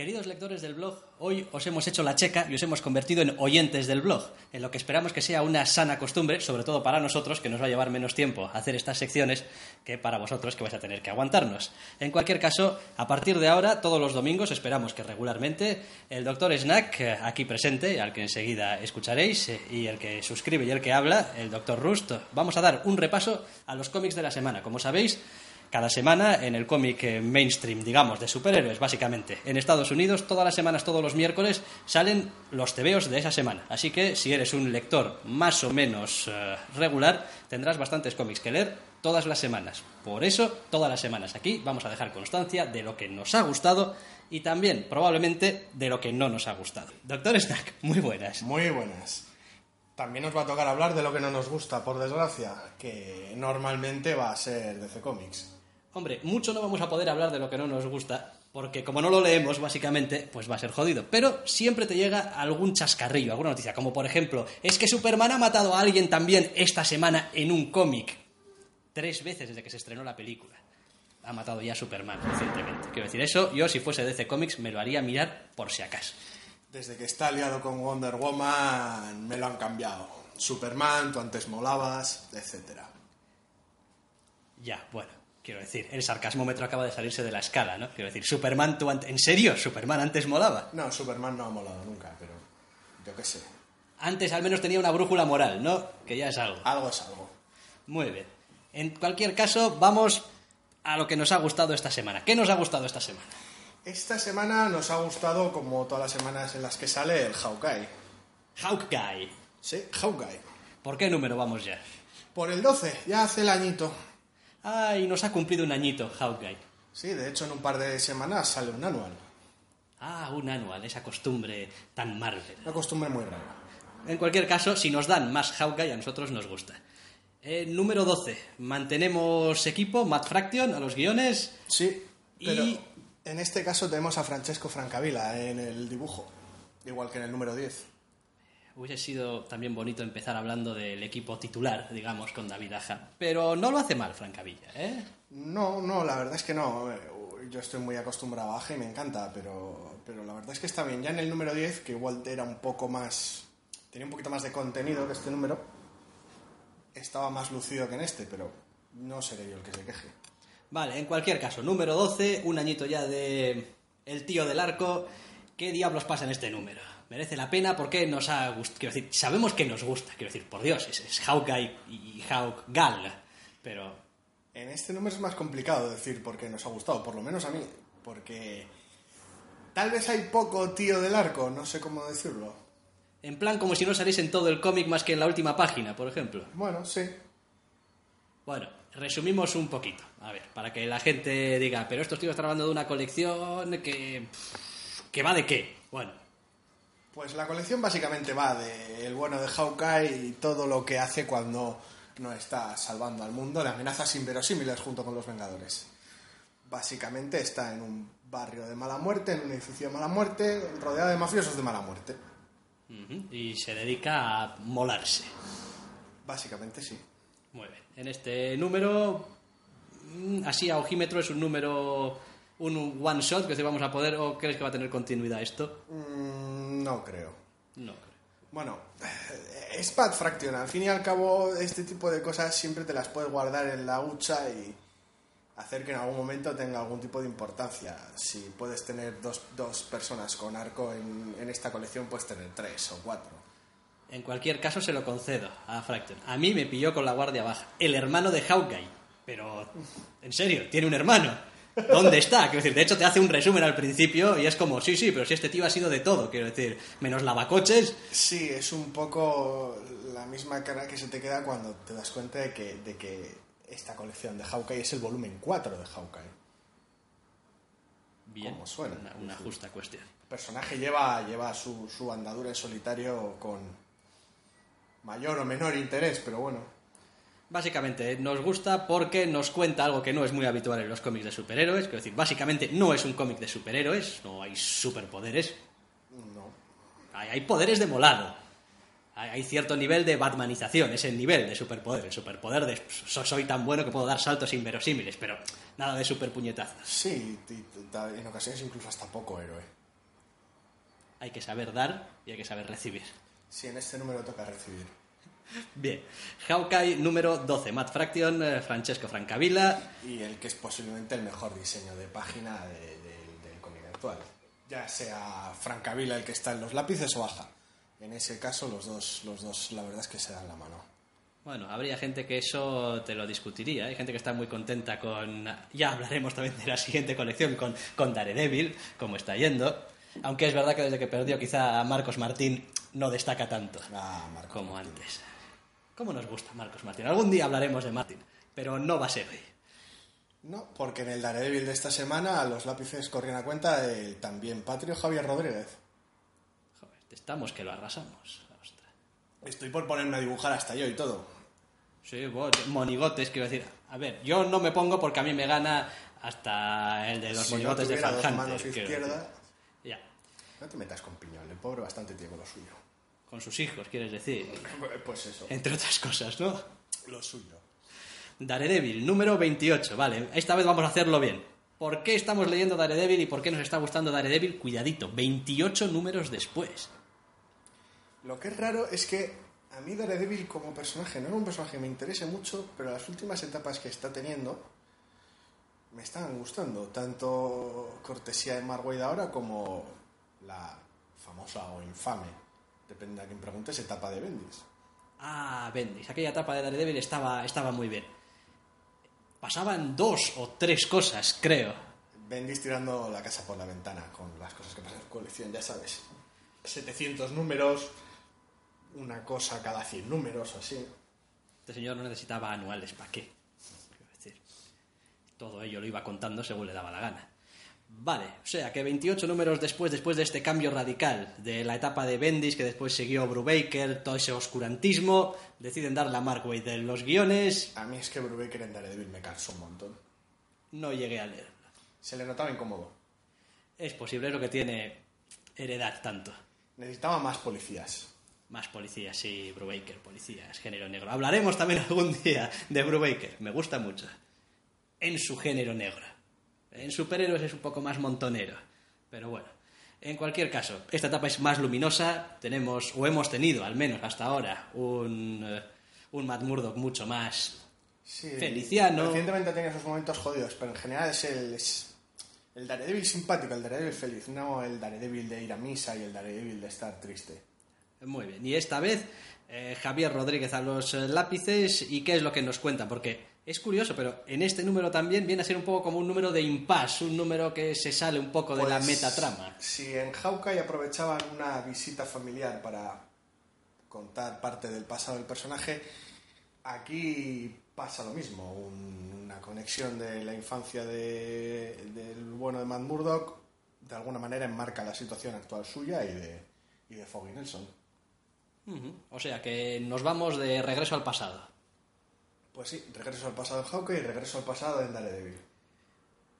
Queridos lectores del blog, hoy os hemos hecho la checa y os hemos convertido en oyentes del blog, en lo que esperamos que sea una sana costumbre, sobre todo para nosotros, que nos va a llevar menos tiempo hacer estas secciones que para vosotros que vais a tener que aguantarnos. En cualquier caso, a partir de ahora, todos los domingos, esperamos que regularmente, el doctor Snack, eh, aquí presente, al que enseguida escucharéis, eh, y el que suscribe y el que habla, el doctor Rust, vamos a dar un repaso a los cómics de la semana. Como sabéis, cada semana en el cómic eh, mainstream, digamos, de superhéroes, básicamente. En Estados Unidos, todas las semanas, todos los miércoles, salen los tebeos de esa semana. Así que si eres un lector más o menos eh, regular, tendrás bastantes cómics que leer todas las semanas. Por eso, todas las semanas aquí vamos a dejar constancia de lo que nos ha gustado y también, probablemente, de lo que no nos ha gustado. Doctor Snack, muy buenas. Muy buenas. También nos va a tocar hablar de lo que no nos gusta, por desgracia, que normalmente va a ser DC Comics. Hombre, mucho no vamos a poder hablar de lo que no nos gusta, porque como no lo leemos, básicamente, pues va a ser jodido. Pero siempre te llega algún chascarrillo, alguna noticia, como por ejemplo, es que Superman ha matado a alguien también esta semana en un cómic. Tres veces desde que se estrenó la película. Ha matado ya a Superman recientemente. Quiero decir, eso yo si fuese DC Comics me lo haría mirar por si acaso. Desde que está aliado con Wonder Woman me lo han cambiado. Superman, tú antes molabas, etcétera. Ya, bueno. Quiero decir, el sarcasmómetro acaba de salirse de la escala, ¿no? Quiero decir, Superman, tú ¿en serio? ¿Superman antes molaba? No, Superman no ha molado nunca, pero yo qué sé. Antes al menos tenía una brújula moral, ¿no? Que ya es algo. Algo es algo. Muy bien. En cualquier caso, vamos a lo que nos ha gustado esta semana. ¿Qué nos ha gustado esta semana? Esta semana nos ha gustado, como todas las semanas en las que sale, el Hawkeye. Hawkeye. Sí, Hawkeye. ¿Por qué número vamos ya? Por el 12, ya hace el añito. Ay, nos ha cumplido un añito, Hawkeye. Sí, de hecho en un par de semanas sale un anual. Ah, un anual, esa costumbre tan Marvel. Una costumbre muy rara. En cualquier caso, si nos dan más Hawkeye, a nosotros nos gusta. Eh, número 12. Mantenemos equipo, Matt Fraction, a los guiones. Sí, pero Y- en este caso tenemos a Francesco Francavilla en el dibujo, igual que en el número 10. Hubiese sido también bonito empezar hablando del equipo titular, digamos, con David Aja. Pero no lo hace mal, Francavilla, ¿eh? No, no, la verdad es que no. Eh, Yo estoy muy acostumbrado a Aja y me encanta, pero, pero la verdad es que está bien. Ya en el número 10, que igual era un poco más... tenía un poquito más de contenido que este número, estaba más lucido que en este, pero no seré yo el que se queje. Vale, en cualquier caso, número 12, un añito ya de El tío del arco. ¿Qué diablos pasa en este número? ¿Merece la pena? porque nos ha gustado? Quiero decir, sabemos que nos gusta. Quiero decir, por Dios, es, es Hawkeye y Hawkgal. Pero, En este número es más complicado decir por qué nos ha gustado, por lo menos a mí, porque tal vez hay poco tío del arco, no sé cómo decirlo. en plan, como si no saliese en todo el cómic más que en la última página, por ejemplo. Bueno, sí. Bueno, resumimos un poquito. A ver, para que la gente diga, pero estos tíos están hablando de una colección que. ¿Que va de qué? Bueno, Pues la colección básicamente va de el bueno de Hawkeye y todo lo que hace cuando no está salvando al mundo de amenazas inverosímiles junto con los Vengadores. Básicamente está en un barrio de mala muerte, en un edificio de mala muerte, rodeado de mafiosos de mala muerte. y se dedica a molarse. Básicamente sí. Muy bien. En este número, mm, así a ojímetro, es un número, un one shot que vamos a poder, o crees que va a tener continuidad esto? Mm, no creo. No creo. Bueno, es Bad Fraction. Al fin y al cabo, este tipo de cosas siempre te las puedes guardar en la hucha y hacer que en algún momento tenga algún tipo de importancia. Si puedes tener dos, dos personas con arco en, en esta colección, puedes tener tres o cuatro. En cualquier caso, se lo concedo a Fraction. A mí me pilló con la guardia baja. El hermano de Hawkeye. Pero, en serio, tiene un hermano. ¿Dónde está? Quiero decir, de hecho te hace un resumen al principio y es como, sí, sí, pero si este tío ha sido de todo, quiero decir, menos lavacoches. Sí, es un poco la misma cara que se te queda cuando te das cuenta de que, de que esta colección de Hawkeye es el volumen 4 de Hawkeye. Bien, como suena. Una, una justa cuestión. El personaje lleva, lleva su, su andadura en solitario con mayor o menor interés, pero bueno. Básicamente, nos gusta porque nos cuenta algo que no es muy habitual en los cómics de superhéroes. Quiero decir, básicamente no es un cómic de superhéroes, no hay superpoderes. No. Hay, hay poderes de molado. Hay, hay cierto nivel de batmanización, ese nivel de superpoder. El superpoder de so- soy tan bueno que puedo dar saltos inverosímiles, pero nada de superpuñetazos. Sí, en ocasiones incluso hasta poco héroe. Hay que saber dar y hay que saber recibir. Sí, en este número toca recibir. Bien, Hawkeye número 12, Matt Fraction, eh, Francesco Francavilla. Y el que es posiblemente el mejor diseño de página de- de- del cómic actual. Ya sea Francavila el que está en los lápices o Aja. En ese caso, los dos, los dos, la verdad es que se dan la mano. Bueno, habría gente que eso te lo discutiría. Hay gente que está muy contenta con. Ya hablaremos también de la siguiente colección con, con Daredevil, cómo está yendo. Aunque es verdad que desde que perdió, quizá a Marcos Martín no destaca tanto Ah, como Martín. antes. ¿Cómo nos gusta Marcos Martín? Algún día hablaremos de Martín, pero no va a ser hoy. No, porque en el Daredevil de esta semana los lápices corrían a cuenta del también patrio Javier Rodríguez. Joder, estamos que lo arrasamos. Ostras. Estoy por ponerme a dibujar hasta yo y todo. Sí, vos, monigotes, quiero decir. A ver, yo no me pongo porque a mí me gana hasta el de los si no monigotes de Fan dos Hunter, manos decir. Ya. no te metas con piñón, el pobre bastante tiene lo suyo. Con sus hijos, quieres decir. Pues eso, Entre otras cosas, ¿no? lo suyo. Daredevil, número 28. Vale, esta vez vamos a hacerlo bien. ¿Por qué estamos leyendo Daredevil y por qué nos está gustando Daredevil? Cuidadito, 28 números después. Lo que es raro es que a mí Daredevil como personaje no es un personaje que me interese mucho, pero las últimas etapas que está teniendo me están gustando. Tanto cortesía de Waid ahora como la famosa o infame, depende a quien preguntes, etapa de Bendis. Ah, Bendis, aquella etapa de Daredevil estaba, estaba muy bien. Pasaban dos o tres cosas, creo. Bendis tirando la casa por la ventana con las cosas que pasan en su colección, ya sabes. 700 números, una cosa cada 100 números o así. Este señor no necesitaba anuales, ¿para qué? Quiero decir, todo ello lo iba contando según le daba la gana. Vale, o sea que 28 números después, después de este cambio radical de la etapa de Bendis, que después siguió Brubaker, todo ese oscurantismo, deciden darle a Mark Waid en los guiones. A mí es que Brubaker en Daredevil me cansó un montón. No llegué a leerlo. Se le notaba incómodo. Es posible, es lo que tiene heredad tanto. Necesitaba más policías. Más policías, sí, Brubaker, policías, género negro. Hablaremos también algún día de Brubaker, me gusta mucho. En su género negro. En superhéroes es un poco más montonero. Pero bueno, en cualquier caso, esta etapa es más luminosa. Tenemos, o hemos tenido al menos hasta ahora, un, eh, un Matt Murdock mucho más Sí, Feliciano. Recientemente tenía esos momentos jodidos, pero en general es el, es el Daredevil simpático, el Daredevil feliz, no el Daredevil de ir a misa y el Daredevil de estar triste. Muy bien, y esta vez eh, Javier Rodríguez a los eh, lápices, ¿y qué es lo que nos cuentan? Porque es curioso, pero en este número también viene a ser un poco como un número de impasse, un número que se sale un poco de la Pues, metatrama. Si en Hawkeye aprovechaban una visita familiar para contar parte del pasado del personaje, aquí pasa lo mismo, un- una conexión de la infancia de- del bueno de Matt Murdock, de alguna manera enmarca la situación actual suya y de, y de Foggy Nelson. O sea que nos vamos de regreso al pasado. Pues sí, regreso al pasado en Hawkeye y regreso al pasado en Daredevil.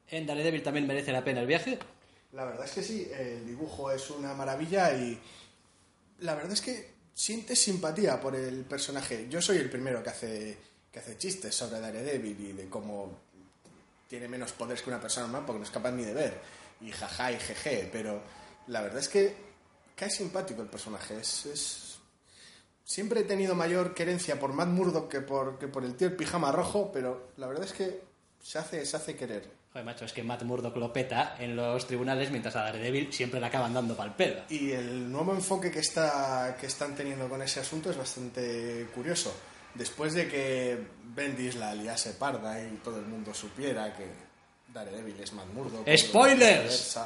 En Daredevil también merece la pena el viaje. La verdad es que sí, el dibujo es una maravilla y la verdad es que sientes simpatía por el personaje. Yo soy el primero que hace, que hace chistes sobre Daredevil y de cómo tiene menos poderes que una persona normal porque no es capaz ni de ver. Y jaja y jeje, pero la verdad es que cae simpático el personaje. Es, es- Siempre he tenido mayor querencia por Matt Murdock que por, que por el tío el pijama rojo, pero la verdad es que se hace, se hace querer. Joder, macho, es que Matt Murdock lo peta en los tribunales mientras a Daredevil siempre le acaban dando pal pedo. Y el nuevo enfoque que, está, que están teniendo con ese asunto es bastante curioso. Después de que Bendis la liase parda y todo el mundo supiera que Daredevil es Matt Murdock. ¡Spoilers!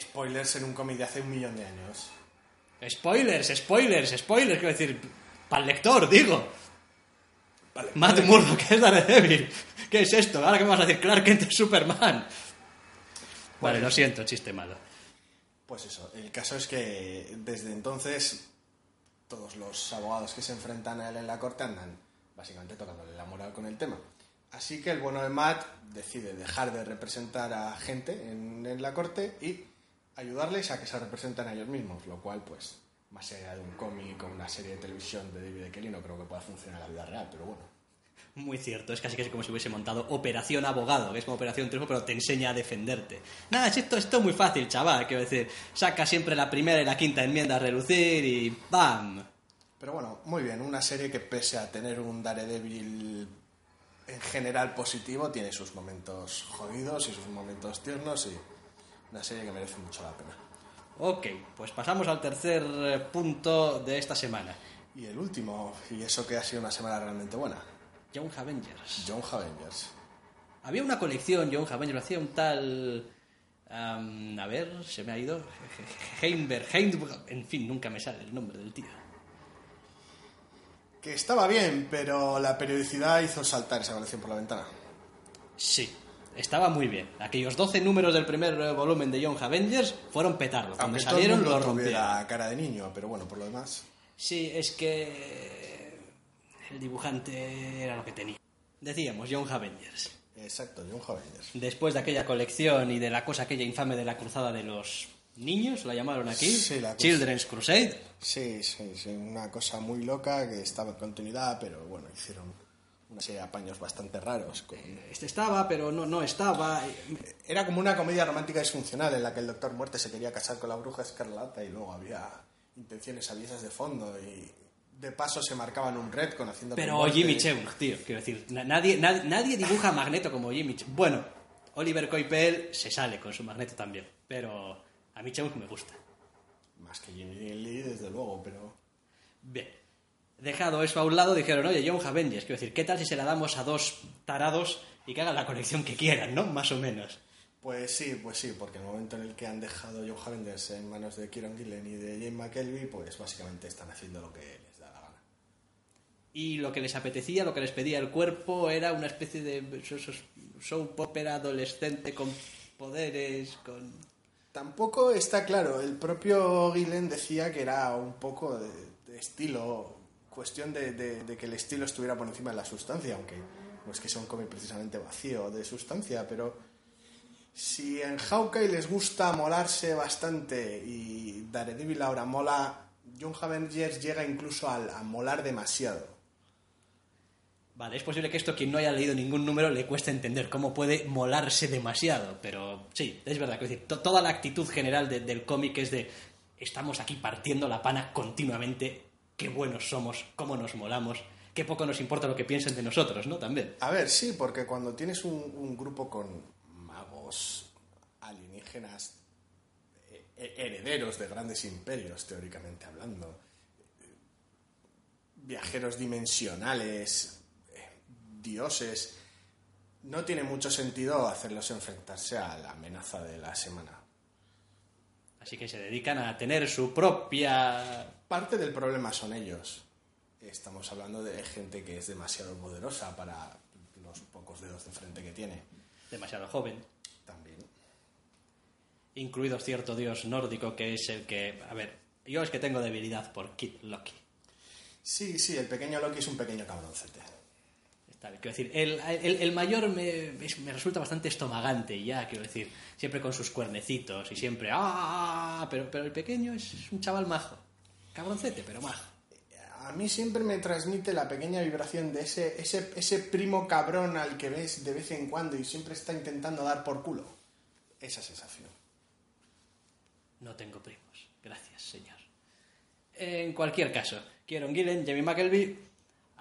Spoilers en un cómic de hace un millón de años. Spoilers, spoilers, spoilers, quiero decir, para el lector, digo. Vale, Matt vale. Murdock es Daredevil. ¿Qué es esto? Ahora que me vas a decir Clark Kent es Superman. Vale, lo siento, chiste malo. Pues eso, el caso es que desde entonces todos los abogados que se enfrentan a él en la corte andan básicamente tocándole la moral con el tema. Así que el bueno de Matt decide dejar de representar a gente en, en la corte y ayudarles a que se representen a ellos mismos, lo cual pues más allá de un cómic o una serie de televisión de David Kelly no creo que pueda funcionar en la vida real, pero bueno. Muy cierto, es casi casi como si hubiese montado Operación Abogado, que es como Operación Triunfo, pero te enseña a defenderte. Nada, esto, esto es muy fácil, chaval, quiero decir, saca siempre la primera y la quinta enmienda a relucir y ¡bam! Pero bueno, muy bien, una serie que pese a tener un Daredevil en general positivo, tiene sus momentos jodidos y sus momentos tiernos y una serie que merece mucho la pena. Ok, pues pasamos al tercer eh, punto de esta semana. Y el último, y eso que ha sido una semana realmente buena, Young Avengers. John Avengers. Había una colección, Young Avengers, lo hacía un tal... a ver, se me ha ido. Heimberg, Heimberg, en fin, nunca me sale el nombre del tío. Que estaba bien, pero la periodicidad hizo saltar esa colección por la ventana. Sí, estaba muy bien. Aquellos 12 números del primer eh, volumen de Young Avengers fueron petardos. Cuando Aunque salieron todo lo el mundo rompieron. tuviera cara de niño, pero bueno, por lo demás. Sí, es que el dibujante era lo que tenía. Decíamos, Young Avengers. Exacto, John Avengers. Después de aquella colección y de la cosa aquella infame de la cruzada de los niños, la llamaron aquí, Sí, la Children's Crusade. Sí, sí, sí, una cosa muy loca que estaba en continuidad, pero bueno, hicieron una serie de apaños bastante raros. con- Este estaba, pero no, no estaba. Era como una comedia romántica disfuncional en la que el Doctor Muerte se quería casar con la bruja escarlata y luego había intenciones aviesas de fondo y de paso se marcaban un red Pero con Muerte. Jimmy Cheung, tío, quiero decir, na- nadie, nadie, nadie dibuja a Magneto como Jimmy Cheung. Bueno, Oliver Coipel se sale con su Magneto también, pero a mí Cheung me gusta. Más que Jimmy Lee, desde luego, pero... Bien. Dejado eso a un lado, dijeron, oye, Young Avengers, quiero decir, ¿qué tal si se la damos a dos tarados y que hagan la colección que quieran, ¿no? Más o menos. Pues sí, pues sí, porque en el momento en el que han dejado John Avengers en manos de Kieron Gillen y de Jane McKelvey, pues básicamente están haciendo lo que les da la gana. Y lo que les apetecía, lo que les pedía el cuerpo, era una especie de so- so- soap opera adolescente con poderes, con... Tampoco está claro, el propio Gillen decía que era un poco de, de estilo, cuestión de, que el estilo estuviera por encima de la sustancia, aunque no es que sea un cómic precisamente vacío de sustancia, pero si en Hawkeye les gusta molarse bastante y Daredevil ahora mola, John Avengers llega incluso a molar demasiado. Vale, es posible que esto, quien no haya leído ningún número, le cueste entender cómo puede molarse demasiado, pero sí, es verdad, quiero decir, to- toda la actitud general de- del cómic es de estamos aquí partiendo la pana continuamente, qué buenos somos, cómo nos molamos, qué poco nos importa lo que piensen de nosotros, ¿no? También. A ver, sí, porque cuando tienes un, un grupo con magos alienígenas eh, eh, herederos de grandes imperios, teóricamente hablando, eh, viajeros dimensionales, dioses, no tiene mucho sentido hacerlos enfrentarse a la amenaza de la semana. Así que se dedican a tener su propia... Parte del problema son ellos. Estamos hablando de gente que es demasiado poderosa para los pocos dedos de frente que tiene. demasiado joven, También. incluido cierto dios nórdico que es el que... A ver, yo es que tengo debilidad por Kid Loki. Sí, sí, el pequeño Loki es un pequeño cabroncete. Bien, Quiero decir, el, el- el mayor me, me resulta bastante estomagante ya, quiero decir, siempre con sus cuernecitos y siempre ¡ah! Pero, pero el pequeño es un chaval majo. Cabroncete, pero majo. A mí siempre me transmite la pequeña vibración de ese, ese, ese primo cabrón al que ves de vez en cuando y siempre está intentando dar por culo. Esa sensación. No tengo primos. Gracias, señor. En cualquier caso, Kieron Gillen, Jamie McKelvey,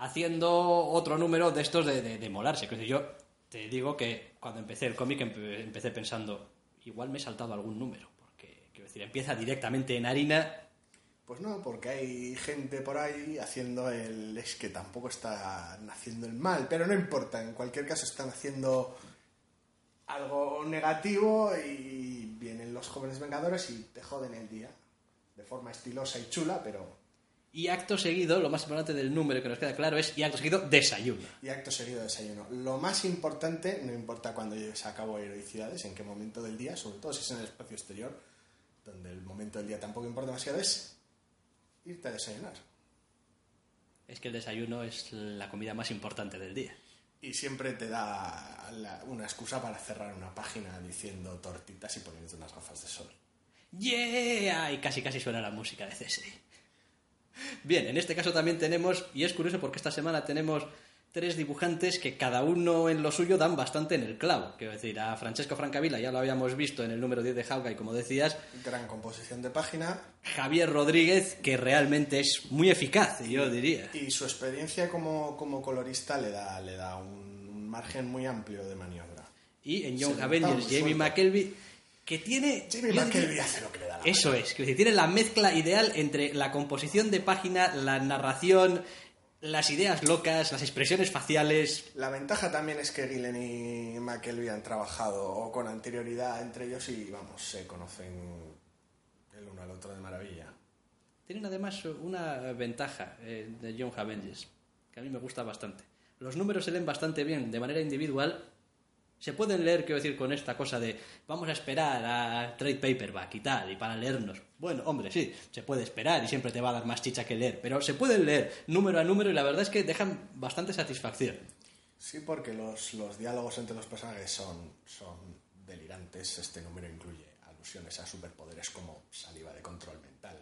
haciendo otro número de estos de, de- de molarse. Yo te digo que cuando empecé el cómic empe- empecé pensando, igual me he saltado algún número, porque, quiero decir, empieza directamente en harina Pues no, porque hay gente por ahí haciendo el... Es que tampoco están haciendo el mal, pero no importa, en cualquier caso están haciendo algo negativo y vienen los jóvenes vengadores y te joden el día. De forma estilosa y chula, pero Y acto seguido, lo más importante del número que nos queda claro es y acto seguido desayuno. Y acto seguido desayuno. Lo más importante, no importa cuando lleves a cabo heroicidades, en qué momento del día, sobre todo si es en el espacio exterior, donde el momento del día tampoco importa demasiado, es irte a desayunar. Es que el desayuno es la comida más importante del día. Y siempre te da la- una excusa para cerrar una página diciendo tortitas y poniéndote unas gafas de sol. ¡Yeah! Y casi casi suena la música de CSI. Bien, en este caso también tenemos, y es curioso porque esta semana tenemos tres dibujantes que cada uno en lo suyo dan bastante en el clavo. Quiero decir, a Francesco Francavilla ya lo habíamos visto en el número 10 de Hawkeye, como decías, Gran composición de página Javier Rodríguez, que realmente es muy eficaz, yo diría. y su experiencia como, como colorista le da, le da un, margen muy amplio de maniobra. Y en Young Avengers, Jamie. McKelvey, que tiene... Jimmy McKelvey hace lo que le da la Eso es, que tiene la mezcla ideal entre la composición de página, la narración, las ideas locas, las expresiones faciales. La ventaja también es que Gillen y McKelvey han trabajado o con anterioridad entre ellos y, vamos, se conocen el uno al otro de maravilla. Tienen además una ventaja eh, de Young Avengers, que a mí me gusta bastante. Los números se leen bastante bien de manera individual. Se pueden leer, quiero decir, con esta cosa de vamos a esperar a trade paperback y tal, y para leernos. Bueno, hombre, sí, se puede esperar y siempre te va a dar más chicha que leer, pero se pueden leer número a número y la verdad es que dejan bastante satisfacción. Sí, porque los, los diálogos entre los personajes son, son delirantes. Este número incluye alusiones a superpoderes como saliva de control mental.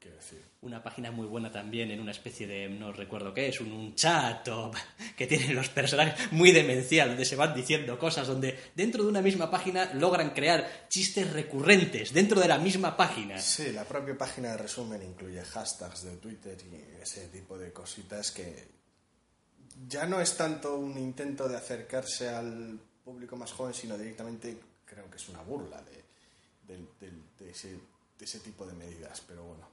Decir, Una página muy buena también en una especie de, no recuerdo qué es, un, un chat o- que tienen los personajes muy demencial, donde se van diciendo cosas, donde dentro de una misma página logran crear chistes recurrentes dentro de la misma página. Sí, la propia página de resumen incluye hashtags de Twitter y ese tipo de cositas que ya no es tanto un intento de acercarse al público más joven, sino directamente creo que es una burla de, del- del- de ese, de ese tipo de medidas. Pero bueno,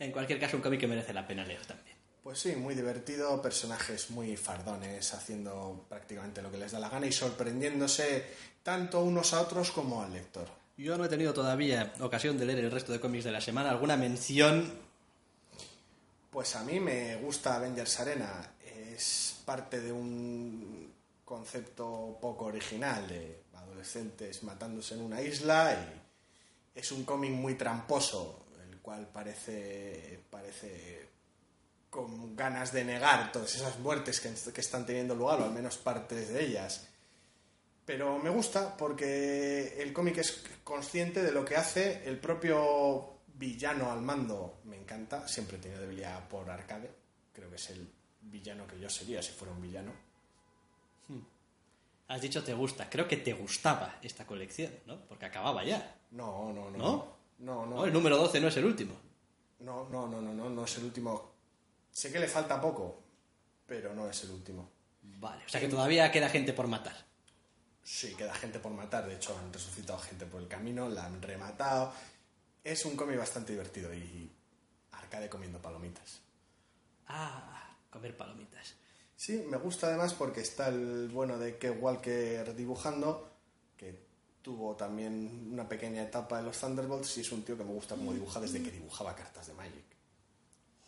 En cualquier caso, un cómic que merece la pena leer también. pues sí, muy divertido, personajes muy fardones, haciendo prácticamente lo que les da la gana y sorprendiéndose tanto unos a otros como al lector. Yo no he tenido todavía ocasión de leer el resto de cómics de la semana. ¿Alguna mención? Pues a mí me gusta Avengers Arena. Es parte de un concepto poco original de adolescentes matándose en una isla y es un cómic muy tramposo, cual parece, parece con ganas de negar todas esas muertes que, que están teniendo lugar, o al menos partes de ellas. Pero me gusta porque el cómic es consciente de lo que hace el propio villano al mando. Me encanta, siempre he tenido debilidad por Arcade. Creo que es el villano que yo sería si fuera un villano. Has dicho te gusta. Creo que te gustaba esta colección, ¿no? Porque acababa ya. No, no, no. ¿No? No, no. No, el número 12 no es el último. No, no, no, no, no, no es el último. Sé que le falta poco, pero no es el último. Vale, o sea que todavía queda gente por matar. Sí, queda gente por matar. De hecho, han resucitado gente por el camino, la han rematado. Es un cómic bastante divertido y arcade comiendo palomitas. Ah, comer palomitas. Sí, me gusta además porque está el bueno de Ke Walker dibujando, que tuvo también una pequeña etapa en los Thunderbolts y es un tío que me gusta como dibuja desde que dibujaba cartas de Magic.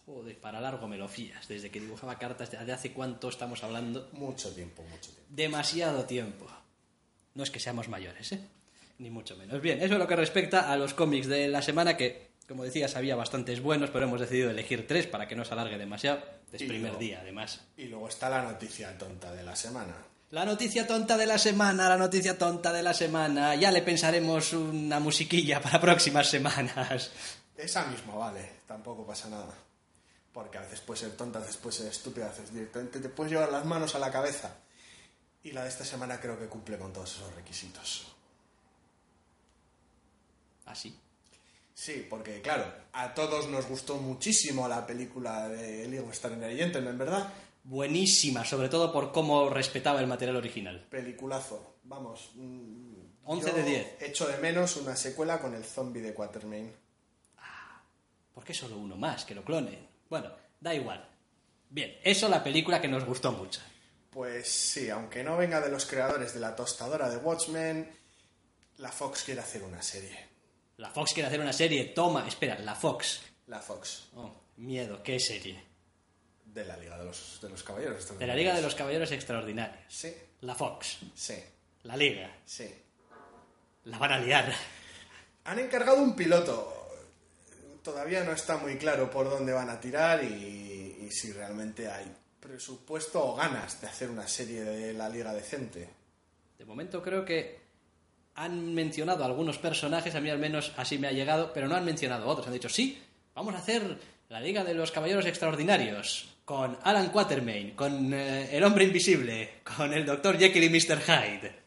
Joder, para largo me lo fías. Desde que dibujaba cartas, ¿de hace cuánto estamos hablando? Mucho tiempo, mucho tiempo. Demasiado tiempo. No es que seamos mayores, ¿eh? Ni mucho menos. Bien, eso es lo que respecta a los cómics de la semana, que, como decías, había bastantes buenos, pero hemos decidido elegir tres para que no se alargue demasiado. Es primer luego- día, además. Y luego está la noticia tonta de la semana. La noticia tonta de la semana, la noticia tonta de la semana. Ya le pensaremos una musiquilla para próximas semanas. Esa misma, vale, tampoco pasa nada. Porque a veces puede ser tonta, a veces puede ser estúpida, a veces directamente te puedes llevar las manos a la cabeza. Y la de esta semana creo que cumple con todos esos requisitos. Así. Sí, porque claro, a todos nos gustó muchísimo la película de of Extraordinary Gentlemen, ¿verdad? Buenísima, sobre todo por cómo respetaba el material original. Peliculazo, vamos. mm, 11 yo de 10. Echo de menos una secuela con el zombie de Quatermain. ¿Por qué solo uno más? Que lo clonen. Bueno, da igual. Bien, eso la película que nos gustó mucho. Pues sí, aunque no venga de los creadores de la tostadora de Watchmen, la Fox quiere hacer una serie. La Fox quiere hacer una serie. Toma, espera, la Fox. La Fox. Oh, Miedo, ¿qué serie? De la Liga de los, de los Caballeros. De la Liga de los Caballeros Extraordinarios. Sí, La Fox. sí, La Liga. sí. La van a liar. Han encargado un piloto. Todavía no está muy claro por dónde van a tirar y, y si realmente hay presupuesto o ganas de hacer una serie de la Liga decente. De momento creo que han mencionado algunos personajes, a mí al menos así me ha llegado, pero no han mencionado otros. Han dicho, sí, vamos a hacer la Liga de los Caballeros Extraordinarios, con Alan Quatermain, con eh, el Hombre Invisible, con el Dr. Jekyll y Mr. Hyde.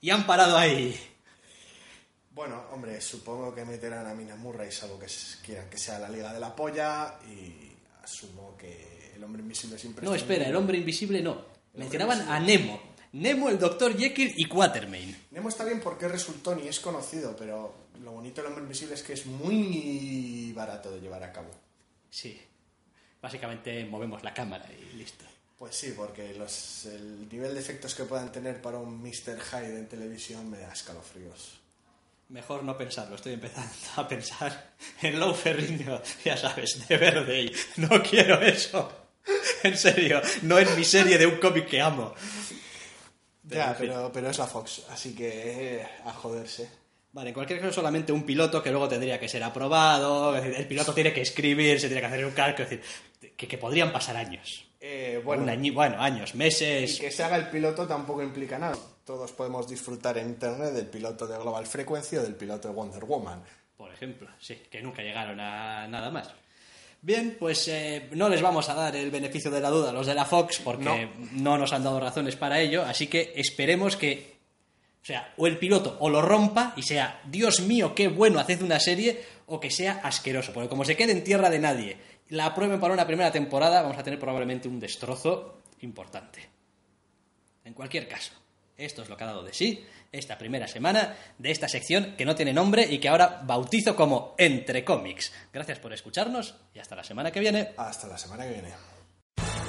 Y han parado ahí. Bueno, hombre, supongo que meterán a Mina Murray, salvo que quieran que sea la Liga de la Polla y asumo que el hombre invisible siempre No, espera, el Hombre Invisible no. Mencionaban a Nemo. Nemo, el Dr. Jekyll y Quatermain. Nemo está bien porque resultó ni es conocido, pero lo bonito del hombre invisible es que es muy barato de llevar a cabo. Sí. Básicamente movemos la cámara y listo. Pues sí, porque los, el nivel de efectos que puedan tener para un Mr. Hyde en televisión me da escalofríos. Mejor no pensarlo, estoy empezando a pensar en Lou Ferrigno, ya sabes, de verde. No quiero eso. En serio, no es mi serie de un cómic que amo. ya, en fin. pero, pero es la Fox, así que eh, a joderse. Vale, en cualquier caso, solamente un piloto que luego tendría que ser aprobado. es decir, El piloto tiene que escribir, se tiene que hacer un calco. Es decir, que, que podrían pasar años. Eh, Bueno, años, y meses. que se haga el piloto tampoco implica nada. Todos podemos disfrutar en internet del piloto de Global Frequency o del piloto de Wonder Woman. Por ejemplo, sí, que nunca llegaron a nada más. Bien, pues eh, no les vamos a dar el beneficio de la duda a los de la Fox porque no. nos han dado razones para ello, así que esperemos que, o sea, o el piloto o lo rompa y sea, Dios mío, qué bueno, haced una serie, o que sea asqueroso, porque como se quede en tierra de nadie, la aprueben para una primera temporada, vamos a tener probablemente un destrozo importante. En cualquier caso, esto es lo que ha dado de sí esta primera semana de esta sección que no tiene nombre y que ahora bautizo como Entre Cómics. Gracias por escucharnos y hasta la semana que viene. Hasta la semana que viene.